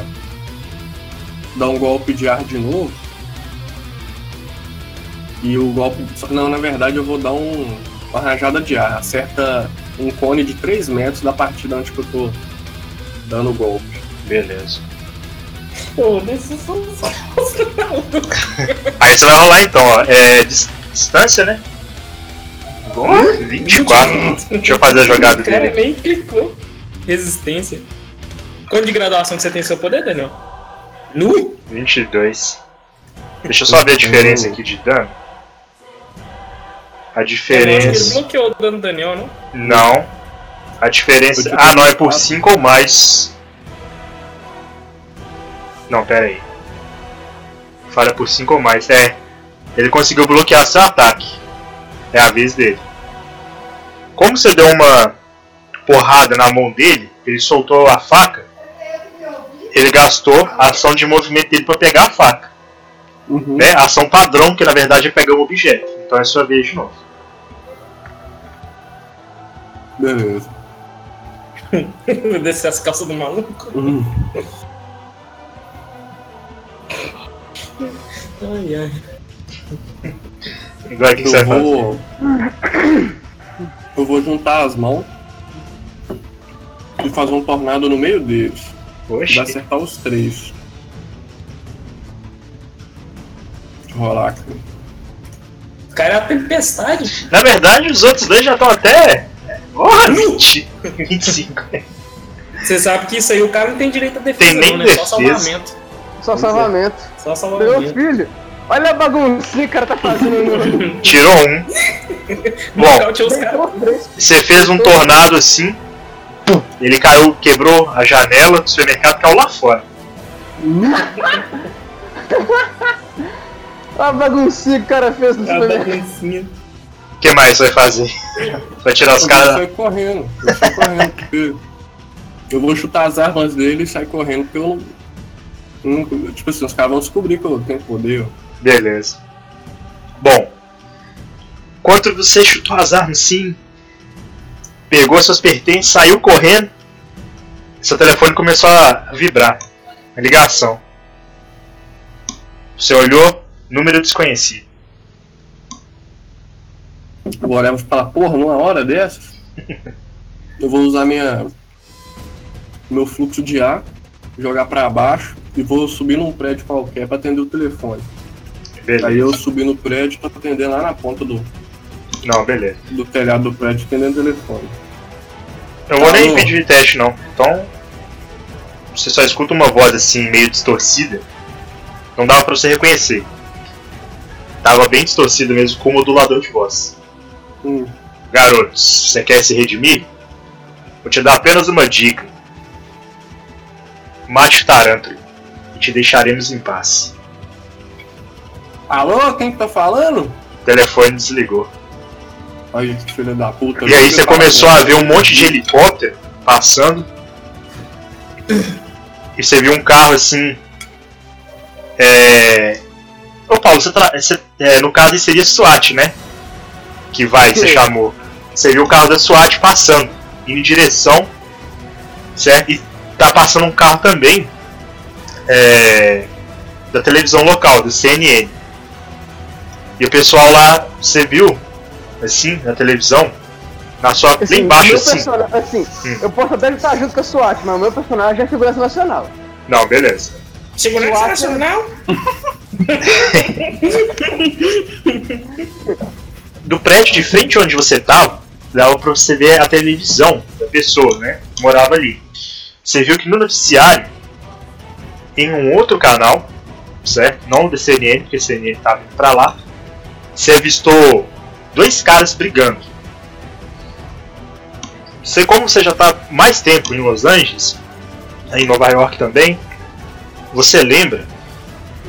dar um golpe de ar de novo. E o golpe. Não, na verdade eu vou dar um, uma rajada de ar. Acerta um cone de 3 metros da partida onde que eu tô dando o golpe. Beleza. Pô, desse (laughs) Aí você vai rolar então, ó. É dis- distância, né? Bom, 24. (laughs) Deixa eu fazer a jogada O cara dele. nem clicou. Resistência. Quanto de graduação que você tem seu poder, Daniel? Nu? 22. Deixa eu só ver a diferença aqui de dano. A que ele diferença. bloqueou o dano do Daniel, não? Não. A diferença. Ah, não, é por 5 ou mais. Não, pera aí. Falha por 5 ou mais. É. Ele conseguiu bloquear seu ataque. É a vez dele. Como você deu uma porrada na mão dele, ele soltou a faca. Ele gastou a ação de movimento dele pra pegar a faca. Uhum. né? Ação padrão, que na verdade é pegar um objeto. Então é sua vez de novo. Beleza. Vou (laughs) descer as calças do maluco. Uhum. Ai, ai. Agora o que, que você Eu vai fazer? vou. Eu vou juntar as mãos e fazer um tornado no meio deles. Oxi. Vai acertar os três. Deixa eu rolar aqui. O cara é a tempestade. Na verdade, os outros dois já estão até. Porra, 20! 25. Você sabe que isso aí o cara não tem direito a defesa, Tem nem não, né? Só defesa. salvamento. Só salvamento. Só Meu salvamento. filho, olha a baguncinha que o cara tá fazendo. Tirou um. (laughs) Bom, você fez um tornado assim. Pum, Ele caiu, quebrou a janela do supermercado e caiu lá fora. Olha (laughs) a baguncinha que o cara fez no A supermercado. baguncinha. O que mais você vai fazer? (laughs) Vai tirar os Eu caras. saio correndo. Correndo porque. Eu vou chutar as armas dele e sair correndo porque eu não. Tipo assim, os caras vão descobrir que eu tenho poder. Beleza. Bom, enquanto você chutou as armas sim, pegou seus pertences, saiu correndo, seu telefone começou a vibrar. A ligação. Você olhou, número desconhecido. Oreva fala, porra, numa hora dessas, (laughs) eu vou usar minha. meu fluxo de ar, jogar pra baixo e vou subir num prédio qualquer pra atender o telefone. Beleza. Aí eu subi no prédio pra atender lá na ponta do, Não, beleza. do telhado do prédio atendendo o telefone. Eu vou nem Alô? pedir teste não. Então. Você só escuta uma voz assim, meio distorcida. Não dava pra você reconhecer. Tava bem distorcida mesmo com o modulador de voz. Hum, Garotos, você quer se redimir? Vou te dar apenas uma dica. Mate o Tarântula e te deixaremos em paz. Alô, quem que tá falando? O telefone desligou. Ai, que filha da puta. E aí você começou a ver um monte de helicóptero passando. E você viu um carro assim. É. Ô Paulo, você, tra... você- é, no caso seria SWAT, né? Que vai, você chamou. Você viu o carro da SWAT passando, indo em direção. Certo? E tá passando um carro também. é, da televisão local, do CNN. E o pessoal lá, você viu, assim, na televisão, na sua, Assim, lá embaixo meu assim. assim, Hum. eu posso até estar junto com a SWAT, mas o meu personagem é segurança nacional. Não, beleza. Segurança Suave. Nacional? (laughs) Do prédio de frente onde você tava, dava pra você ver a televisão da pessoa, né? que Morava ali. Você viu que no noticiário, em um outro canal, certo? Não o da CNN, porque a CNN tava indo pra lá. Você avistou dois caras brigando. Você, como você já tá mais tempo em Los Angeles, em Nova York também, você lembra?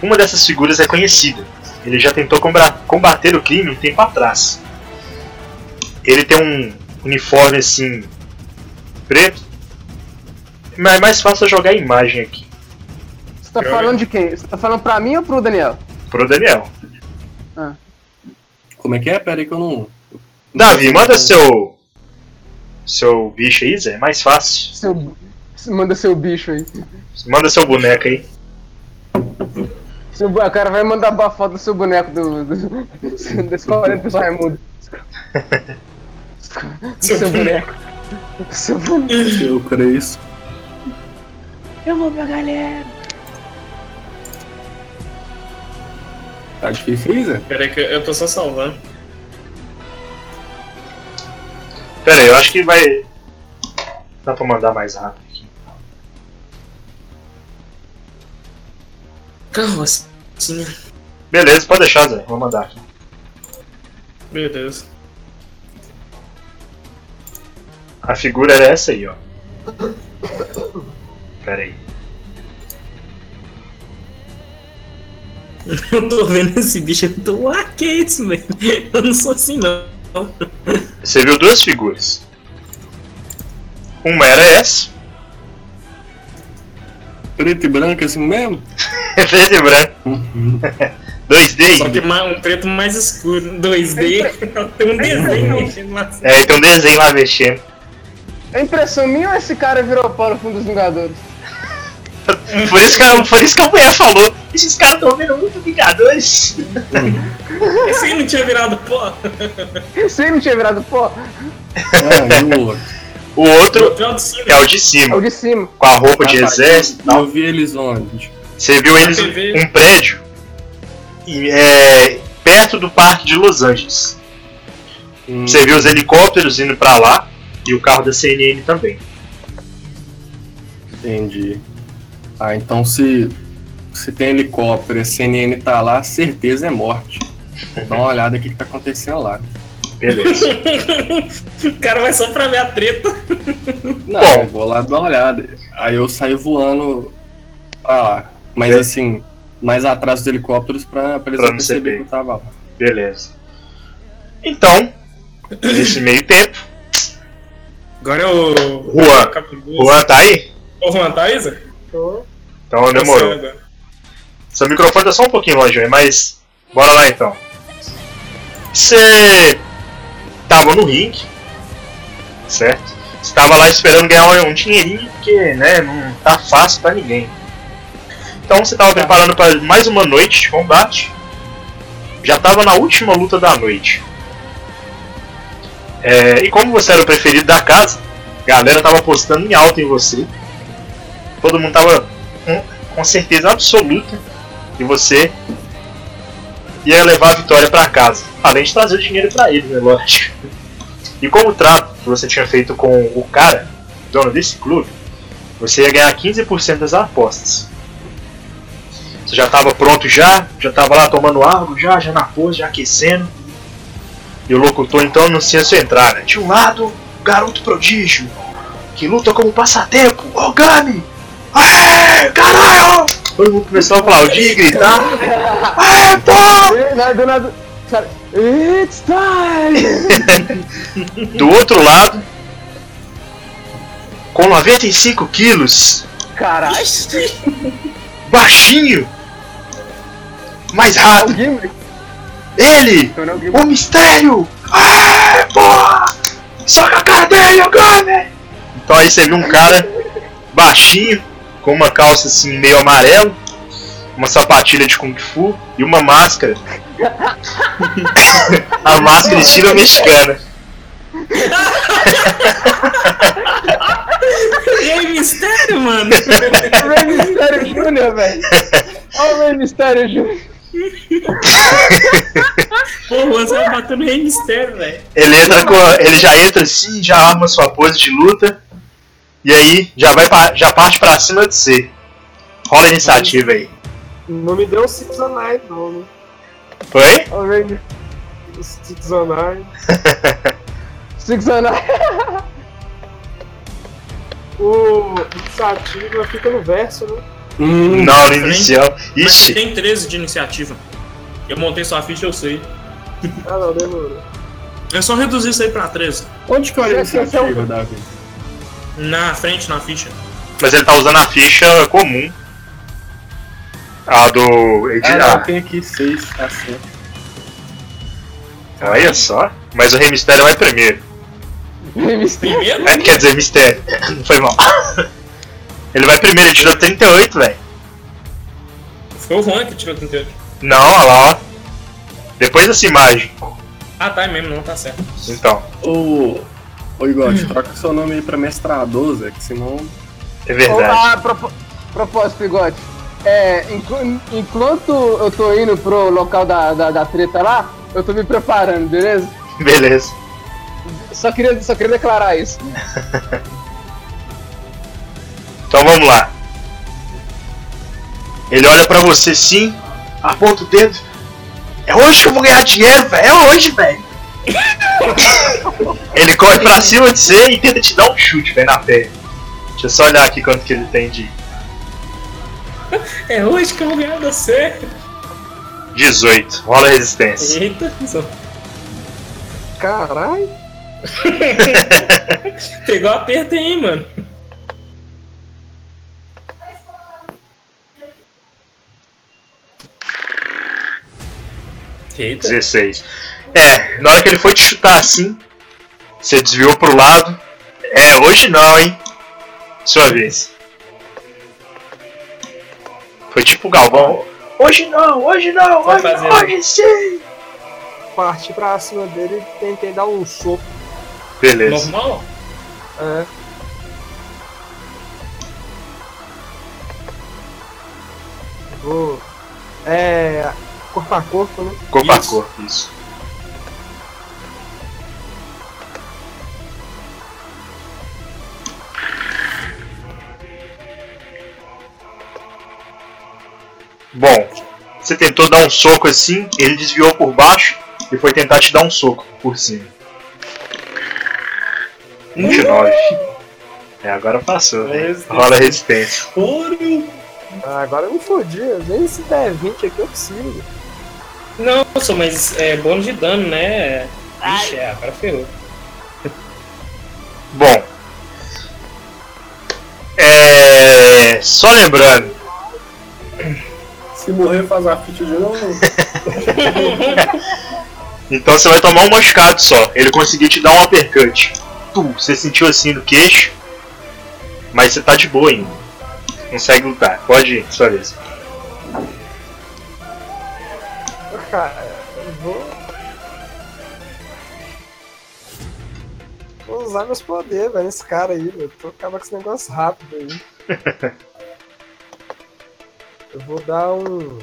Uma dessas figuras é conhecida. Ele já tentou combater o crime um tempo atrás. Ele tem um uniforme assim preto. Mas é mais fácil jogar a imagem aqui Você tá falando de quem? Você tá falando pra mim ou pro Daniel? pro Daniel. Como é que é? Pera aí que eu não. Davi, manda seu seu bicho aí, Zé, é mais fácil. Seu, manda seu bicho aí. Manda seu boneco aí. Seu, o cara vai mandar a foto do seu boneco do, do, desse 40 pessoal Raimundo. Seu Seu boneco. Seu boneco. Eu creio isso. Eu vou pra galera. Tá difícil aí, Zé? Pera aí que eu tô só salvando. Pera aí, eu acho que vai. Dá pra mandar mais rápido aqui. Carrocinha. Beleza, pode deixar, Zé. Vou mandar aqui. Beleza. A figura era essa aí, ó. Pera aí. Eu tô vendo esse bicho, eu tô, ah, que isso, velho? Eu não sou assim, não. Você viu duas figuras. Uma era essa, Preto e branco assim mesmo? (laughs) preto e branco. 2D Só que um preto mais escuro. 2D. Tem um desenho mexendo lá. É, tem um desenho lá mexendo. É impressão minha ou esse cara virou pau no fundo dos Vingadores? (laughs) Por isso que, a- por isso que a mulher falou. Esses caras estão vendo muito Vingadores. (laughs) Esse aí não tinha virado pó. Esse aí não tinha virado pó? Ah, e o outro? O outro Outro é o de cima. é o de É cima, o de cima. com a roupa de Rapaz, exército e Eu vi eles onde? Você viu eles um prédio e, é, perto do parque de Los Angeles. Hum, Você viu os helicópteros indo pra lá e o carro da CNN também. Entendi. Ah, então se, se tem helicóptero e a CNN tá lá, certeza é morte. Dá uma olhada aqui que tá acontecendo lá. Beleza. (laughs) O cara vai só pra ver a treta. Não, Bom. eu vou lá dar uma olhada. Aí eu saio voando pra lá. Mas É. assim, mais atrás dos helicópteros pra, pra eles Pra não perceber que eu tava lá. Beleza. Então, nesse meio tempo, Agora é o. Juan. Juan tá aí? Ô, Juan, tá, Isa? Tô. Então demorou. Seu microfone tá só um pouquinho longe, velho, mas bora lá então. Você tava no ringue, certo? Você tava lá esperando ganhar um dinheirinho, porque né, não tá fácil pra ninguém. Então você tava preparando para mais uma noite de combate. Já tava na última luta da noite. É, e como você era o preferido da casa, a galera tava apostando em alta em você. Todo mundo tava com, com certeza absoluta que você ia levar a vitória para casa. Além de trazer o dinheiro para ele, né, lógico. E como o trato que você tinha feito com o cara, dono desse clube, você ia ganhar 15% das apostas. Você já estava pronto já, já estava lá tomando água, já, já na pose, já aquecendo. E o locutor então anuncia sua entrada. De um lado, o garoto prodígio, que luta como passatempo, Ogami! Aê, caralho! Todo mundo começou a aplaudir e gritar. Pô! Nada. Cara, it's time! (laughs) Do outro lado, com 95 quilos, Caralho! (laughs) baixinho, mais É rápido, ele, Então é o mistério! Aê, porra! Soca a cara dele, Ogami! Então aí você viu um cara baixinho, com uma calça assim meio amarelo, uma sapatilha de Kung Fu e uma máscara. (laughs) a máscara estilo mexicana. Aí, mistério, mano? O Rey Mysterio Jr., velho. Olha o Rey Mysterio Jr. Pô, você vai bater no Rei Mistério, velho. Ele entra com. Ele já entra assim, já arma sua pose de luta. E aí já vai pa- já parte pra cima de você. Rola a iniciativa aí. Não me deu Nine, não, né? Foi? O Nine. (laughs) Six and Nine. O iniciativa fica no verso, né? Hum, Não, no inicial. Mas Ixi, tem 13 de iniciativa. Eu montei sua ficha, eu sei. Ah, não, demorou. É só reduzir isso aí pra 13. onde que olha a é o- iniciativa, Davi? Na frente, na ficha. mas ele tá usando a ficha comum. A do. Ah, Ah, não, tem aqui seis, tá certo. olha só. Mas o Rei Mistério vai primeiro. Mysterio. Primeiro? É, quer dizer, Mistério. Não (laughs) foi mal. Ele vai primeiro, ele tirou 38, velho. Foi o Juan que tirou 38. Não, olha lá, ó. Depois dessa imagem. Ah, tá é mesmo, não tá certo. Então, Ô, ô Igor, troca seu nome aí pra mestrador, Zé, que senão. é verdade. Ah, propo- propósito, Bigode. É, enqu- enquanto eu tô indo pro local da, da, da treta lá, eu tô me preparando, beleza? Beleza. Só queria, só queria declarar isso. (laughs) Então vamos lá. Ele olha pra você sim, aponta o dedo. É hoje que eu vou ganhar dinheiro, velho. É hoje, velho. Ele corre pra cima de você e tenta te dar um chute, velho, na perna. Deixa eu só olhar aqui quanto que ele tem de É hoje que eu vou ganhar você. 18. Rola a resistência. Eita, só- Caralho. (laughs) pegou aperto aí, mano. Eita. 16. É, na hora que ele foi te chutar assim, você desviou pro lado. É, hoje não, hein? Sua vez. Foi tipo o Galvão. Hoje não, hoje não, Vai hoje, fazer. hoje sim. Parti pra cima dele e tentei dar um soco. Beleza. Normal? É. Vou. É. Corpo a corpo, né? Corpo a Isso. corpo, isso. Bom, você tentou dar um soco assim, ele desviou por baixo e foi tentar te dar um soco por cima. 29. É, agora passou, né? Rola resistência. Ah, agora eu me fodi. Nem se der 20 aqui eu consigo. Não, só, mas é bônus de dano, né? Ixi, é, agora ferrou. Bom. É. Só lembrando, Se morrer, faz a ficha de novo. (laughs) então você vai tomar um machucado só. Ele conseguiu te dar um uppercut. Tu, você sentiu assim no queixo, mas você tá de boa ainda. Consegue lutar. Pode ir, sua vez. Cara, eu vou. Vou usar meus poderes, velho, nesse cara aí, velho. Tô acabando com esse negócio rápido aí. (laughs) Eu vou dar um.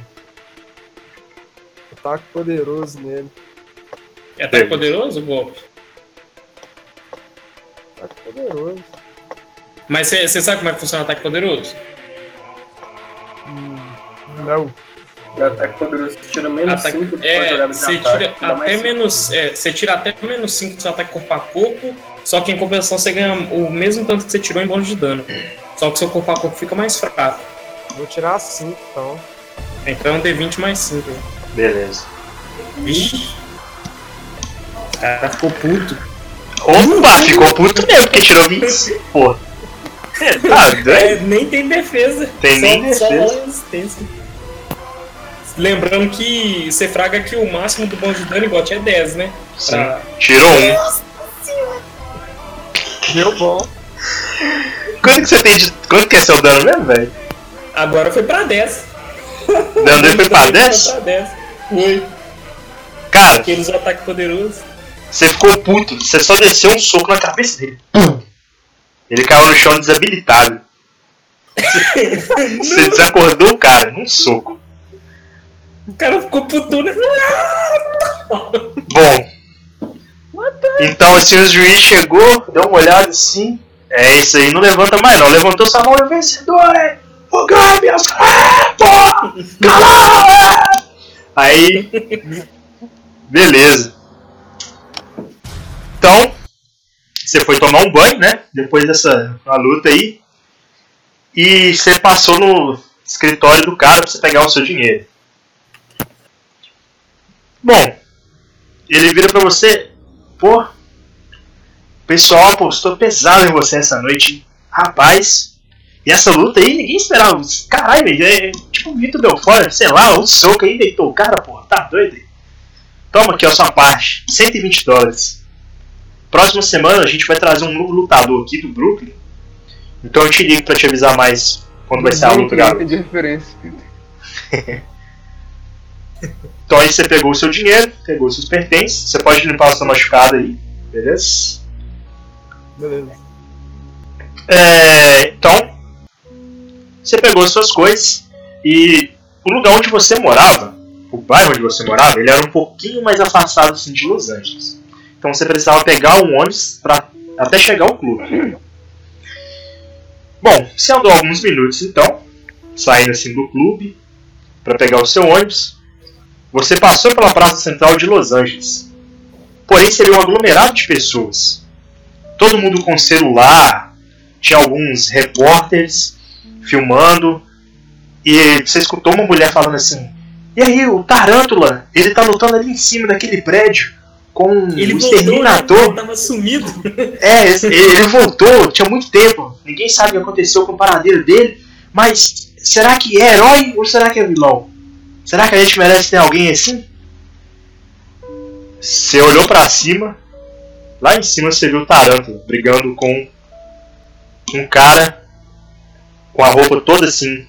Ataque poderoso nele. É ataque poderoso o golpe? Ataque poderoso. Mas você sabe como é que funciona o ataque poderoso? Não. E ataque poderoso você tira menos Ataque- 5 de é, você tira até menos. É, você tira até menos 5 do seu ataque corpo a corpo, só que em compensação você ganha o mesmo tanto que você tirou em bônus de dano. Só que seu corpo a corpo fica mais fraco. Vou tirar 5 então. Então é um D20 mais 5. Beleza. Vixe. O cara ficou puto. Opa, ficou puto mesmo, porque tirou 25, (laughs) pô. Você tá doido? É, nem tem defesa. Tem só, nem só defesa. Lembrando que você fraga que o máximo do bônus de dano igual é 10, né? Sim. Pra- Tirou um. Deu bom. Quanto que você tem de. Quanto que é seu dano mesmo, velho? Agora foi pra 10. O dano dele foi pra 10? Foi pra 10. Foi. Cara, Porque ele usou ataque poderoso. Você ficou puto, você só desceu um soco na cabeça dele. Ele caiu no chão desabilitado. (laughs) Você desacordou o cara num soco. O cara ficou puto, né? (laughs) Bom. Então assim o juiz chegou, deu uma olhada assim. É isso aí, não levanta mais não. Levantou sua mão e vencedor, é! O! Calma! é! Aí. Beleza. Então, você foi tomar um banho, né? Depois dessa luta aí. E você passou no escritório do cara pra você pegar o seu dinheiro. Bom, ele vira pra você, pô, o pessoal apostou pesado em você essa noite, rapaz. E essa luta aí, ninguém esperava. Caralho, velho, é tipo o Vitor Belfort, sei lá, um soco aí, deitou o cara, pô, tá doido? Toma aqui a sua parte, 120 dólares. Próxima semana a gente vai trazer um novo lutador aqui do Brooklyn. Então eu te ligo pra te avisar mais quando vai ser a luta, garoto. de referência. (laughs) Então aí você pegou o seu dinheiro, pegou os seus pertences, você pode limpar a sua machucada aí, beleza? Beleza. É, então, você pegou as suas coisas e o lugar onde você morava, o bairro onde você morava, ele era um pouquinho mais afastado assim, de Los Angeles. Então você precisava pegar um ônibus pra, até chegar ao clube. Bom, você andou alguns minutos então, saindo assim do clube para pegar o seu ônibus. Você passou pela praça central de Los Angeles. Porém, seria um aglomerado de pessoas. Todo mundo com celular, tinha alguns repórteres filmando e você escutou uma mulher falando assim: E aí, o Tarântula, ele tá lutando ali em cima daquele prédio com Ele um voltou, né? exterminador. Ele tava sumido. (laughs) É, ele, voltou, tinha muito tempo. Ninguém sabe o que aconteceu com o paradeiro dele. Mas será que é herói ou será que é vilão? Será que a gente merece ter alguém assim? Você olhou pra cima, lá em cima você viu o Tarântula brigando com um cara com a roupa toda assim,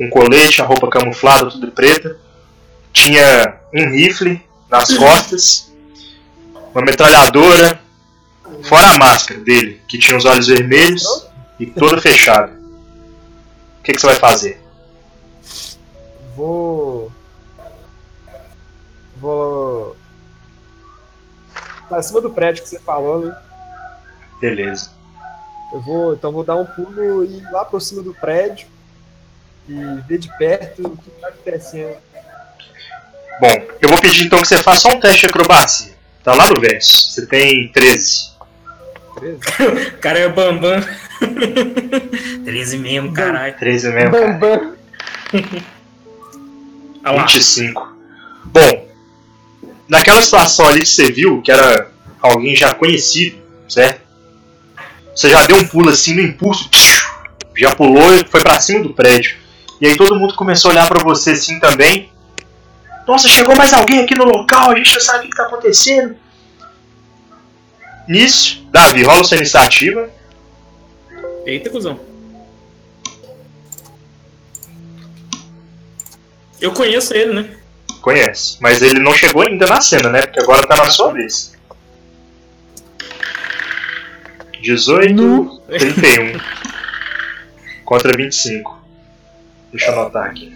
um colete, a roupa camuflada, tudo preta. Tinha um rifle nas costas, uma metralhadora, fora a máscara dele, que tinha os olhos vermelhos e toda fechada. O que, que você vai fazer? Vou. Vou. Pra cima do prédio que você falou, né? Beleza. Eu vou. Então vou dar um pulo e ir lá por cima do prédio e ver de perto o que tá acontecendo. Bom, eu vou pedir então que você faça só um teste de acrobacia. Tá lá no verso. Você tem 13. 13? O cara é o Bambam. (laughs) 13 mesmo, caralho. 13 mesmo, cara. Bambam. Lá. 25. Bom, naquela situação ali que você viu, que era alguém já conhecido, certo? Você já deu um pulo assim no impulso, já pulou e foi pra cima do prédio. E aí todo mundo começou a olhar pra você assim também. Nossa, chegou mais alguém aqui no local, a gente não sabe o que que tá acontecendo. Nisso, Davi, rola sua iniciativa. Eita, cuzão. Eu conheço ele, né? Conhece, mas ele não chegou ainda na cena, né? Porque agora tá na sua vez. 18, e 31. contra 25. Deixa eu anotar aqui.